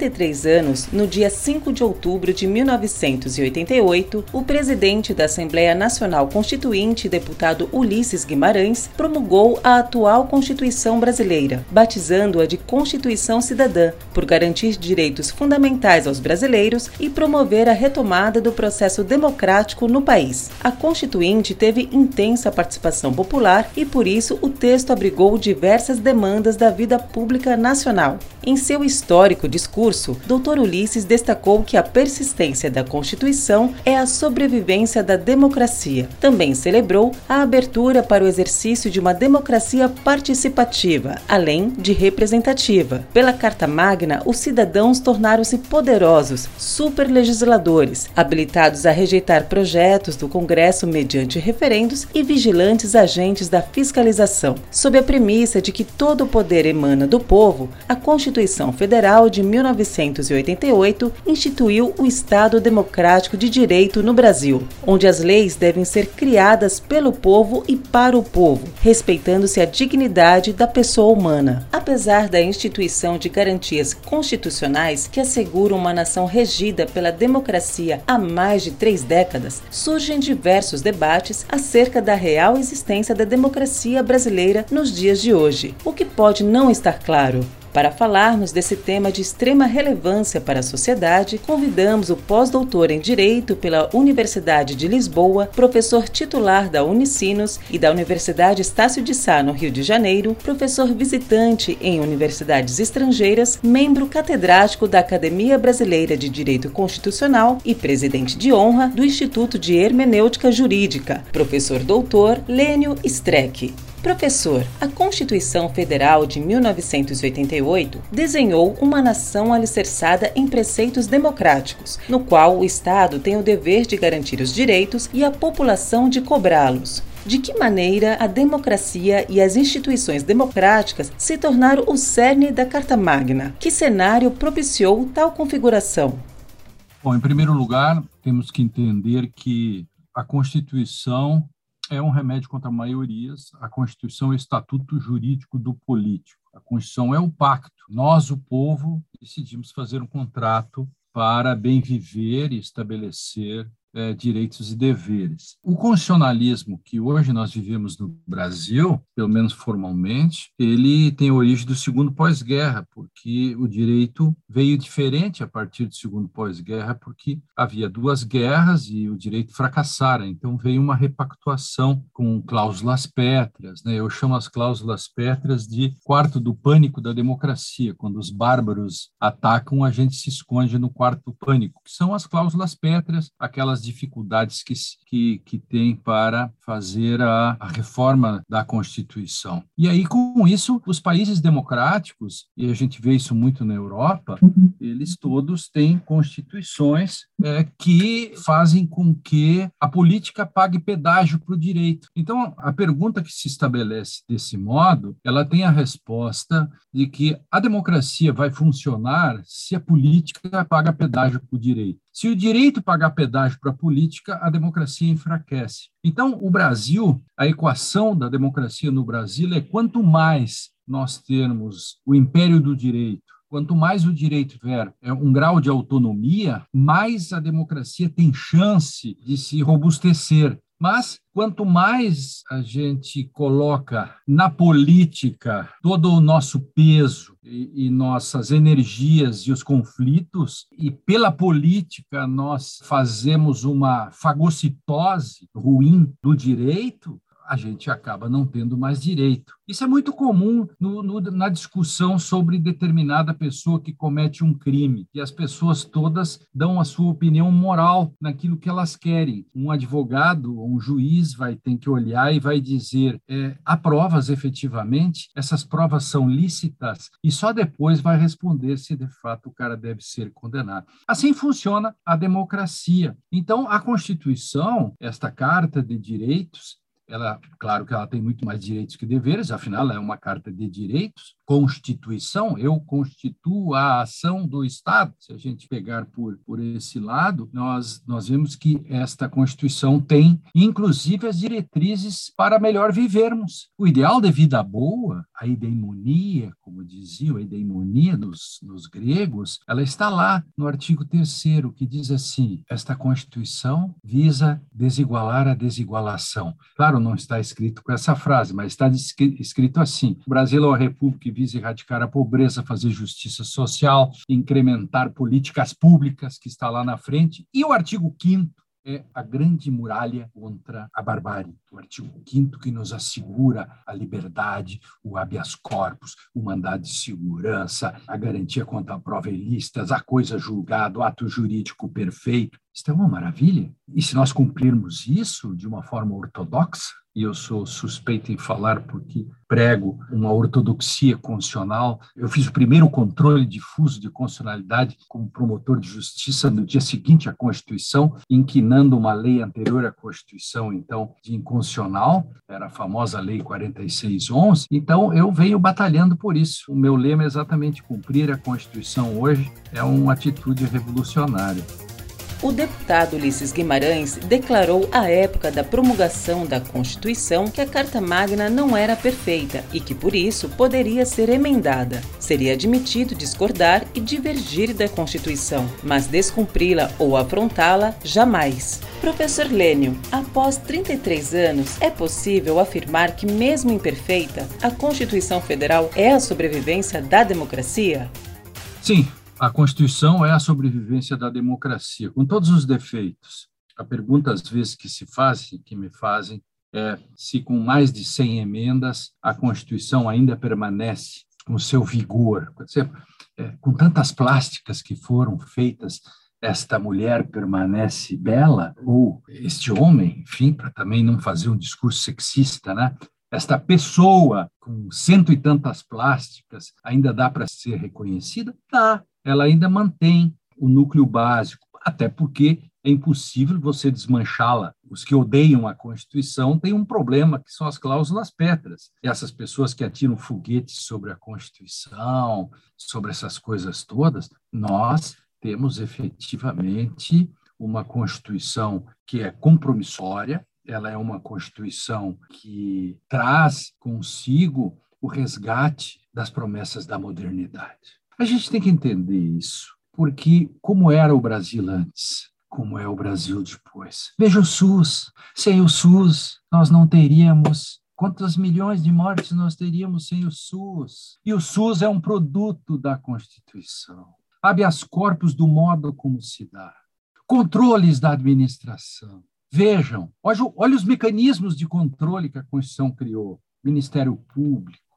Há 33 anos, no dia 5 de outubro de 1988, o presidente da Assembleia Nacional Constituinte, deputado Ulisses Guimarães, promulgou a atual Constituição brasileira, batizando-a de Constituição Cidadã, por garantir direitos fundamentais aos brasileiros e promover a retomada do processo democrático no país. A Constituinte teve intensa participação popular e, por isso, o texto abrigou diversas demandas da vida pública nacional. Em seu histórico discurso, Dr. Ulisses destacou que a persistência da Constituição é a sobrevivência da democracia. Também celebrou a abertura para o exercício de uma democracia participativa, além de representativa. Pela Carta Magna, os cidadãos tornaram-se poderosos, superlegisladores, habilitados a rejeitar projetos do Congresso mediante referendos e vigilantes agentes da fiscalização. Sob a premissa de que todo o poder emana do povo, a Constituição Federal de 1988 instituiu o Estado Democrático de Direito no Brasil, onde as leis devem ser criadas pelo povo e para o povo, respeitando-se a dignidade da pessoa humana. Apesar da instituição de garantias constitucionais que asseguram uma nação regida pela democracia há mais de três décadas, surgem diversos debates acerca da real existência da democracia brasileira nos dias de hoje. O que pode não estar claro? Para falarmos desse tema de extrema relevância para a sociedade, convidamos o pós-doutor em Direito pela Universidade de Lisboa, professor titular da Unicinos e da Universidade Estácio de Sá, no Rio de Janeiro, professor visitante em universidades estrangeiras, membro catedrático da Academia Brasileira de Direito Constitucional e presidente de honra do Instituto de Hermenêutica Jurídica, professor doutor Lênio Streck. Professor, a Constituição Federal de 1988 desenhou uma nação alicerçada em preceitos democráticos, no qual o Estado tem o dever de garantir os direitos e a população de cobrá-los. De que maneira a democracia e as instituições democráticas se tornaram o cerne da Carta Magna? Que cenário propiciou tal configuração? Bom, em primeiro lugar, temos que entender que a Constituição é um remédio contra maiorias. A Constituição é o estatuto jurídico do político. A Constituição é o pacto. Nós, o povo, decidimos fazer um contrato para bem viver e estabelecer é, direitos e deveres. O constitucionalismo que hoje nós vivemos no Brasil, pelo menos formalmente, ele tem origem do segundo pós-guerra, porque o direito veio diferente a partir do segundo pós-guerra, porque havia duas guerras e o direito fracassara. Então veio uma repactuação com cláusulas pétreas. Né? Eu chamo as cláusulas pétreas de quarto do pânico da democracia. Quando os bárbaros atacam, a gente se esconde no quarto pânico, que são as cláusulas pétreas, aquelas as dificuldades que, que, que tem para fazer a, a reforma da Constituição. E aí, com isso, os países democráticos, e a gente vê isso muito na Europa, uhum. eles todos têm constituições é, que fazem com que a política pague pedágio para o direito. Então, a pergunta que se estabelece desse modo, ela tem a resposta de que a democracia vai funcionar se a política paga pedágio para o direito. Se o direito pagar pedágio para a política, a democracia enfraquece. Então, o Brasil, a equação da democracia no Brasil é quanto mais nós termos o império do direito, quanto mais o direito tiver é, um grau de autonomia, mais a democracia tem chance de se robustecer. Mas quanto mais a gente coloca na política todo o nosso peso e, e, nossas energias e os conflitos, e pela política nós fazemos uma fagocitose ruim do direito, a gente acaba não tendo mais direito. Isso é muito comum no, no, na discussão sobre determinada pessoa que comete um crime, e as pessoas todas dão a sua opinião moral naquilo que elas querem. Um advogado ou um juiz vai ter que olhar e vai dizer: é, há provas efetivamente, essas provas são lícitas, e só depois vai responder se de fato o cara deve ser condenado. Assim funciona a democracia. Então, a Constituição, esta Carta de Direitos, ela, claro que ela tem muito mais direitos que deveres, afinal, ela é uma carta de direitos. Constituição, eu constituo a ação do Estado. Se a gente pegar por, por esse lado, nós, nós vemos que esta Constituição tem, inclusive, as diretrizes para melhor vivermos. O ideal de vida boa, a eudemonia, como diziam, a eudemonia dos, dos gregos, ela está lá no artigo 3 que diz assim: esta Constituição visa desigualar a desigualação. Claro, não está escrito com essa frase, mas está escrito assim: o Brasil é uma república que visa erradicar a pobreza, fazer justiça social, incrementar políticas públicas, que está lá na frente. E o artigo 5 é a grande muralha contra a barbárie, o artigo 5 que nos assegura a liberdade, o habeas corpus, o mandado de segurança, a garantia contra prova ilícitas, a coisa julgada, o ato jurídico perfeito. Isso é uma maravilha. E se nós cumprirmos isso de uma forma ortodoxa, e eu sou suspeito em falar porque prego uma ortodoxia constitucional. Eu fiz o primeiro controle difuso de constitucionalidade como promotor de justiça no dia seguinte à Constituição, inquinando uma lei anterior à Constituição, então, de inconstitucional, era a famosa Lei 4611. Então, eu venho batalhando por isso. O meu lema é exatamente cumprir a Constituição hoje, é uma atitude revolucionária o deputado Ulisses Guimarães declarou à época da promulgação da Constituição que a Carta Magna não era perfeita e que, por isso, poderia ser emendada. Seria admitido discordar e divergir da Constituição, mas descumpri-la ou afrontá-la, jamais. Professor Lênio, após 33 anos, é possível afirmar que, mesmo imperfeita, a Constituição Federal é a sobrevivência da democracia? Sim, a Constituição é a sobrevivência da democracia, com todos os defeitos. A pergunta, às vezes, que se fazem, que me fazem, é se com mais de 100 emendas a Constituição ainda permanece com seu vigor. É, com tantas plásticas que foram feitas, esta mulher permanece bela, ou este homem, enfim, para também não fazer um discurso sexista, né? Esta pessoa com cento e tantas plásticas ainda dá para ser reconhecida? Dá ela ainda mantém o núcleo básico, até porque é impossível você desmanchá-la. Os que odeiam a Constituição têm um problema, que são as cláusulas pétreas. Essas pessoas que atiram foguetes sobre a Constituição, sobre essas coisas todas, nós temos efetivamente uma Constituição que é compromissória, ela é uma Constituição que traz consigo o resgate das promessas da modernidade. A gente tem que entender isso, porque como era o Brasil antes, como é o Brasil depois. Veja o SUS. Sem o SUS, nós não teríamos quantas milhões de mortes nós teríamos sem o SUS. E o SUS é um produto da Constituição. Habeas corpus do modo como se dá. Controles da administração. Vejam, olha, olha os mecanismos de controle que a Constituição criou. Ministério Público,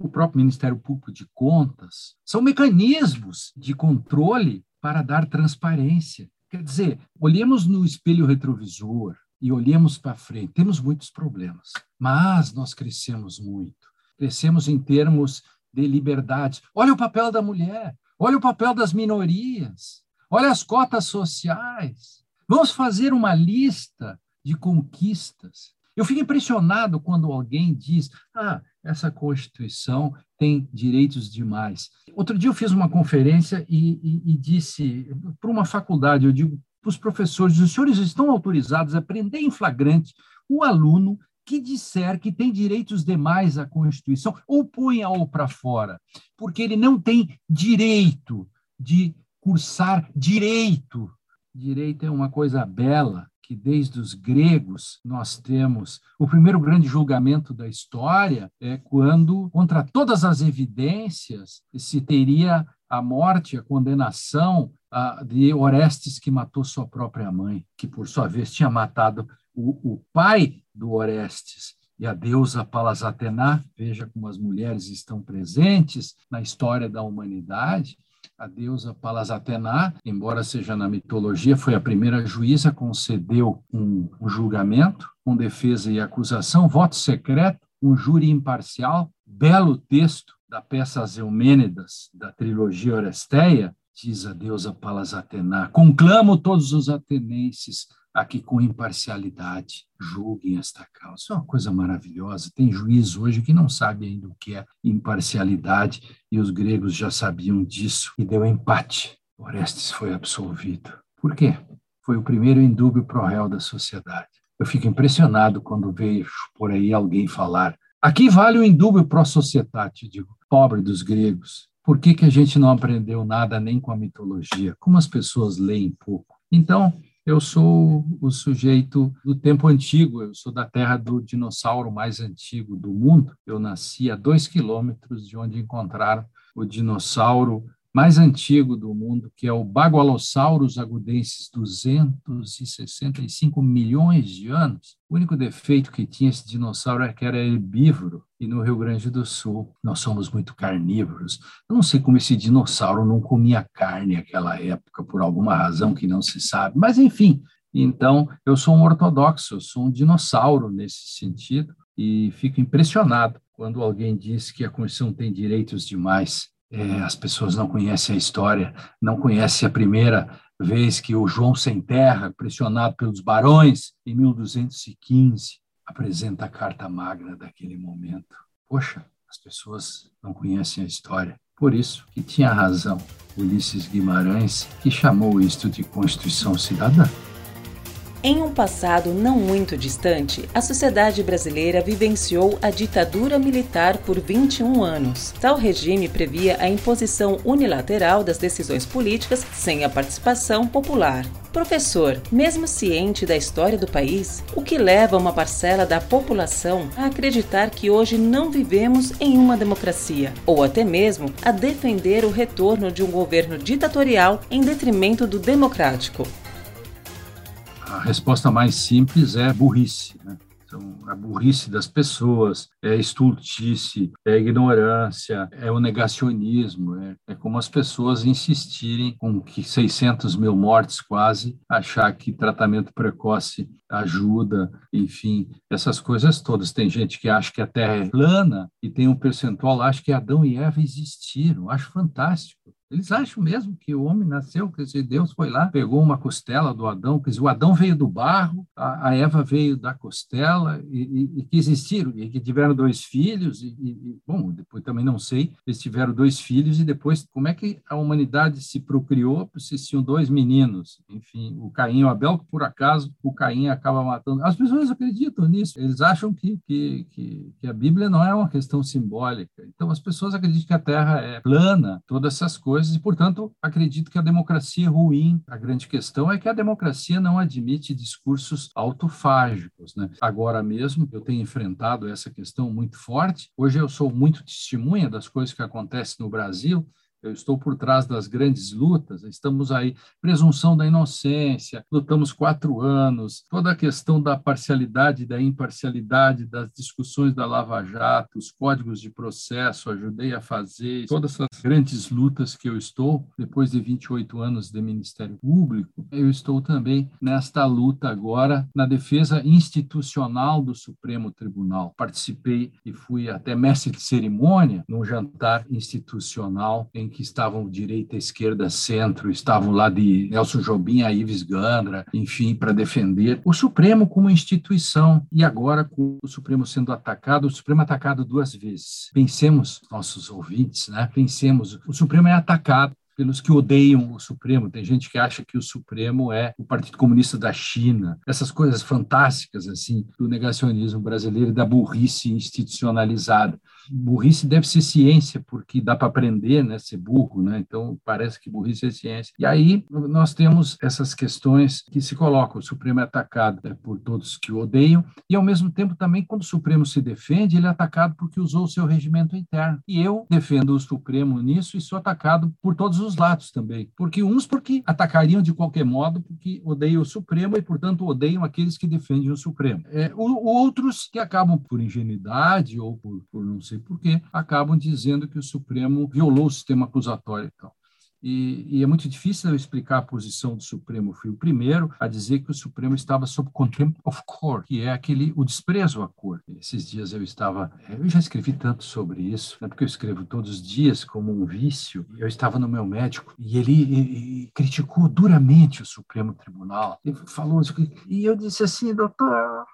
o próprio Ministério Público de Contas, são mecanismos de controle para dar transparência. Quer dizer, olhemos no espelho retrovisor e olhemos para frente. Temos muitos problemas, mas nós crescemos muito. Crescemos em termos de liberdades. Olha o papel da mulher, olha o papel das minorias, olha as cotas sociais. Vamos fazer uma lista de conquistas. Eu fico impressionado quando alguém diz: ah, essa Constituição tem direitos demais. Outro dia eu fiz uma conferência e, e, e disse para uma faculdade, eu digo para os professores, os senhores estão autorizados a prender em flagrante o aluno que disser que tem direitos demais à Constituição ou ponha-o para fora, porque ele não tem direito de cursar direito. Direito é uma coisa bela, que desde os gregos nós temos o primeiro grande julgamento da história é quando, contra todas as evidências, se teria a morte, a condenação de Orestes que matou sua própria mãe, que por sua vez tinha matado o, o pai do Orestes e a deusa Palas Atena. Veja como as mulheres estão presentes na história da humanidade a deusa Palas Atena, embora seja na mitologia, foi a primeira juíza, concedeu um, julgamento com defesa e acusação, voto secreto, um júri imparcial, belo texto da peça As Eumênidas, da trilogia Oresteia, diz a deusa Palas Atena, conclamo todos os atenienses a que com imparcialidade julguem esta causa. Isso é uma coisa maravilhosa. Tem juiz hoje que não sabe ainda o que é imparcialidade e os gregos já sabiam disso e deu empate. Orestes foi absolvido. Por quê? Foi o primeiro indúbio pro réu da sociedade. Eu fico impressionado quando vejo por aí alguém falar aqui vale o indúbio pro societate, digo, pobre dos gregos. Por que, que a gente não aprendeu nada nem com a mitologia? Como as pessoas leem pouco? Então, eu sou o sujeito do tempo antigo, eu sou da terra do dinossauro mais antigo do mundo. Eu nasci a dois quilômetros de onde encontraram o dinossauro mais antigo do mundo, que é o Bagualosaurus agudensis, 265 milhões de anos. O único defeito que tinha esse dinossauro é que era herbívoro, e no Rio Grande do Sul nós somos muito carnívoros. Eu não sei como esse dinossauro não comia carne naquela época, por alguma razão que não se sabe, mas enfim. Então, eu sou um ortodoxo, eu sou um dinossauro nesse sentido, e fico impressionado quando alguém diz que a Constituição tem direitos demais é, as pessoas não conhecem a história, não conhecem a primeira vez que o João Sem Terra, pressionado pelos barões, em 1215, apresenta a Carta Magna daquele momento. Poxa, as pessoas não conhecem a história. Por isso que tinha razão Ulisses Guimarães, que chamou isto de Constituição Cidadã. Em um passado não muito distante, a sociedade brasileira vivenciou a ditadura militar por 21 anos. Tal regime previa a imposição unilateral das decisões políticas sem a participação popular. Professor, mesmo ciente da história do país, o que leva uma parcela da população a acreditar que hoje não vivemos em uma democracia, ou até mesmo a defender o retorno de um governo ditatorial em detrimento do democrático? A resposta mais simples é burrice. Né? Então, a burrice das pessoas, é estultice, é ignorância, é o negacionismo, é, é, como as pessoas insistirem com que 600 mil mortes quase, achar que tratamento precoce ajuda, enfim, essas coisas todas. Tem gente que acha que a Terra é plana e tem um percentual, acha que Adão e Eva existiram, acho fantástico. Eles acham mesmo que o homem nasceu, quer dizer, Deus foi lá, pegou uma costela do Adão, quer dizer, o Adão veio do barro, a, a Eva veio da costela, e, e, e, que existiram, e que tiveram dois filhos, e, e, bom, depois também não sei, eles tiveram dois filhos, e depois, como é que a humanidade se procriou se tinham dois meninos? Enfim, o Caim e o Abel, que por acaso o Caim acaba matando. As pessoas acreditam nisso, eles acham que, que, que, que a Bíblia não é uma questão simbólica. Então, as pessoas acreditam que a Terra é plana, todas essas coisas coisas, e, portanto, acredito que a democracia é ruim. A grande questão é que a democracia não admite discursos autofágicos. Né? Agora mesmo, eu tenho enfrentado essa questão muito forte. Hoje eu sou muito testemunha das coisas que acontecem no Brasil, eu estou por trás das grandes lutas, estamos aí, presunção da inocência, lutamos quatro anos, toda a questão da parcialidade, da imparcialidade, das discussões da Lava Jato, os códigos de processo, ajudei a fazer, todas essas grandes lutas que eu estou, depois de 28 anos de Ministério Público, eu estou também nesta luta agora na defesa institucional do Supremo Tribunal. Participei e fui até mestre de cerimônia num jantar institucional em que estavam direita, esquerda, centro, estavam lá de Nelson Jobim a Ives Gandra, enfim, para defender o Supremo como instituição. E agora, com o Supremo sendo atacado, o Supremo é atacado duas vezes. Pensemos, nossos ouvintes, né? Pensemos, o Supremo é atacado pelos que odeiam o Supremo. Tem gente que acha que o Supremo é o Partido Comunista da China. Essas coisas fantásticas assim do negacionismo brasileiro e da burrice institucionalizada. Burrice deve ser ciência, porque dá para aprender, né, ser burro, né? Então parece que burrice é ciência. E aí nós temos essas questões que se colocam. O Supremo é atacado né, por todos que o odeiam e ao mesmo tempo também quando o Supremo se defende, ele é atacado porque usou o seu regimento interno. E eu defendo o Supremo nisso e sou atacado por todos os lados também. Porque uns porque atacariam de qualquer modo, porque odeiam o Supremo e, portanto, odeiam aqueles que defendem o Supremo. É, outros que acabam por ingenuidade ou por, por não sei porquê, acabam dizendo que o Supremo violou o sistema acusatório e tal. E, e, é muito difícil eu explicar a posição do Supremo. Fui o primeiro a dizer que o Supremo estava sob contempt of court, que é aquele o desprezo à cor. Esses dias eu estava, eu já escrevi tanto sobre isso, né, porque eu escrevo todos os dias como um vício. Eu estava no meu médico e ele e, e criticou duramente o Supremo Tribunal. Ele falou e eu disse assim, doutor,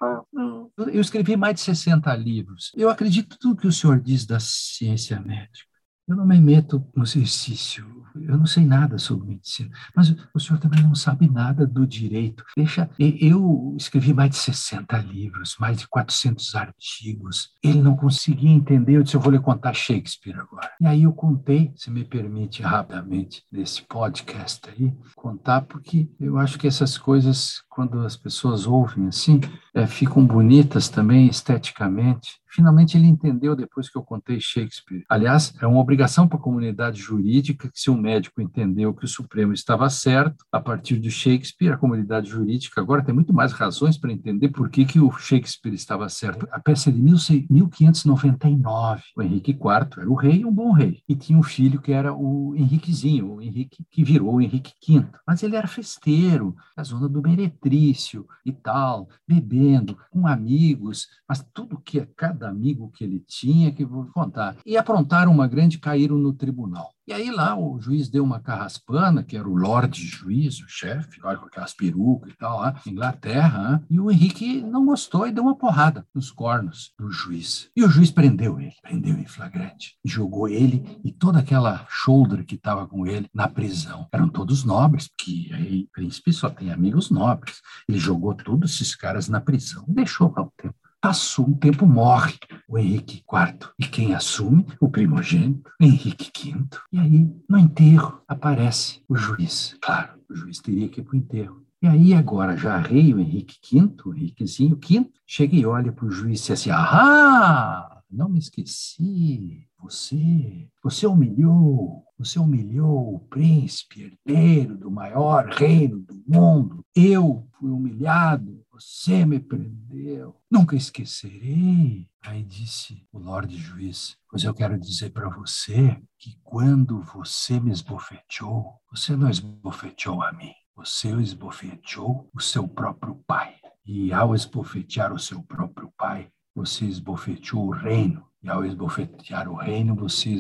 eu escrevi mais de 60 livros. Eu acredito tudo que o senhor diz da ciência médica. Eu não me meto no exercício, eu não sei nada sobre medicina, mas o senhor também não sabe nada do direito. Deixa, eu escrevi mais de 60 livros, mais de 400 artigos. Ele não conseguia entender, eu disse, eu vou lhe contar Shakespeare agora. E aí eu contei, se me permite rapidamente, desse podcast aí, contar, porque eu acho que essas coisas, quando as pessoas ouvem assim, é, ficam bonitas também esteticamente. Finalmente ele entendeu depois que eu contei Shakespeare. Aliás, é uma obrigação para a comunidade jurídica que se um médico entendeu que o Supremo estava certo, a partir de Shakespeare, a comunidade jurídica agora tem muito mais razões para entender por que, que o Shakespeare estava certo. A peça é de 1599. O Henrique IV era o rei, um bom rei, e tinha um filho que era o Henriquezinho, o Henrique que virou o Henrique V. Mas ele era festeiro, da zona do Meretrício e tal, bebendo, com amigos, mas tudo que é cada amigo que ele tinha, que vou contar. E aprontaram uma grande, caíram no tribunal. E aí lá o juiz deu uma carraspana, que era o Lorde Juiz, o chefe, com aquelas perucas e tal, lá, Inglaterra, hein? e o Henrique não gostou e deu uma porrada nos cornos do juiz. E o juiz prendeu ele, prendeu em flagrante, jogou ele e toda aquela shoulder que estava com ele na prisão. Eram todos nobres, porque aí príncipe só tem amigos nobres. Ele jogou todos esses caras na prisão, deixou para o tempo. Passou um tempo, morre o Henrique IV. E quem assume? O primogênito, Henrique V. E aí, no enterro, aparece o juiz. Claro, o juiz teria que ir para o enterro. E aí, agora, já rei o Henrique V, o Henriquezinho V, chega e olha para o juiz e diz assim: Ah, não me esqueci. Você, você humilhou, você humilhou o príncipe herdeiro do maior reino do mundo. Eu fui humilhado você me prendeu, nunca esquecerei. Aí disse o Lorde Juiz: Pois eu quero dizer para você que quando você me esbofeteou, você não esbofeteou a mim, você esbofeteou o seu próprio pai. E ao esbofetear o seu próprio pai, você esbofeteou o reino. E ao esbofetear o reino, você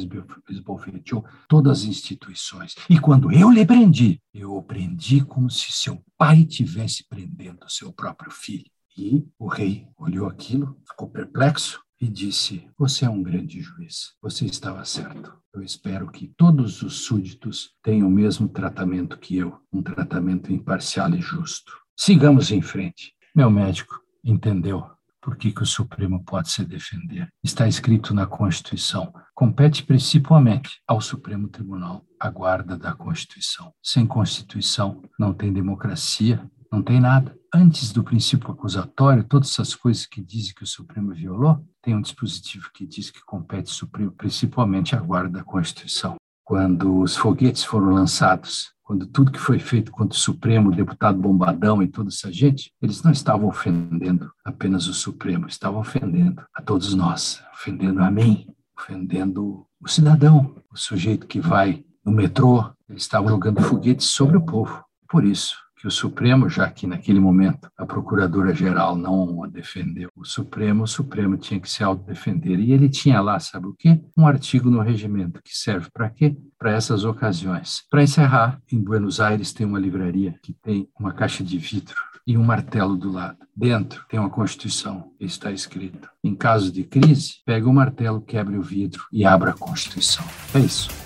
esbofeteou todas as instituições. E quando eu lhe prendi, eu o prendi como se seu pai tivesse prendendo seu próprio filho. E o rei olhou aquilo, ficou perplexo e disse: Você é um grande juiz, você estava certo. Eu espero que todos os súditos tenham o mesmo tratamento que eu, um tratamento imparcial e justo. Sigamos em frente. Meu médico entendeu por que, que o Supremo pode se defender. Está escrito na Constituição. Compete principalmente ao Supremo Tribunal a guarda da Constituição. Sem Constituição não tem democracia, não tem nada. Antes do princípio acusatório, todas essas coisas que dizem que o Supremo violou, tem um dispositivo que diz que compete principalmente a guarda da Constituição. Quando os foguetes foram lançados quando tudo que foi feito contra o Supremo, o deputado Bombadão e toda essa gente, eles não estavam ofendendo apenas o Supremo, estavam ofendendo a todos nós, ofendendo a mim, ofendendo o cidadão, o sujeito que vai no metrô, eles estavam jogando foguetes sobre o povo. Por isso, o Supremo, já que naquele momento a Procuradora-Geral não a defendeu, o Supremo, o Supremo tinha que se autodefender. E ele tinha lá, sabe o quê? Um artigo no regimento que serve para quê? Para essas ocasiões. Para encerrar, em Buenos Aires tem uma livraria que tem uma caixa de vidro e um martelo do lado. Dentro tem uma Constituição, está escrito: em caso de crise, pega o martelo, quebre o vidro e abra a Constituição. É isso.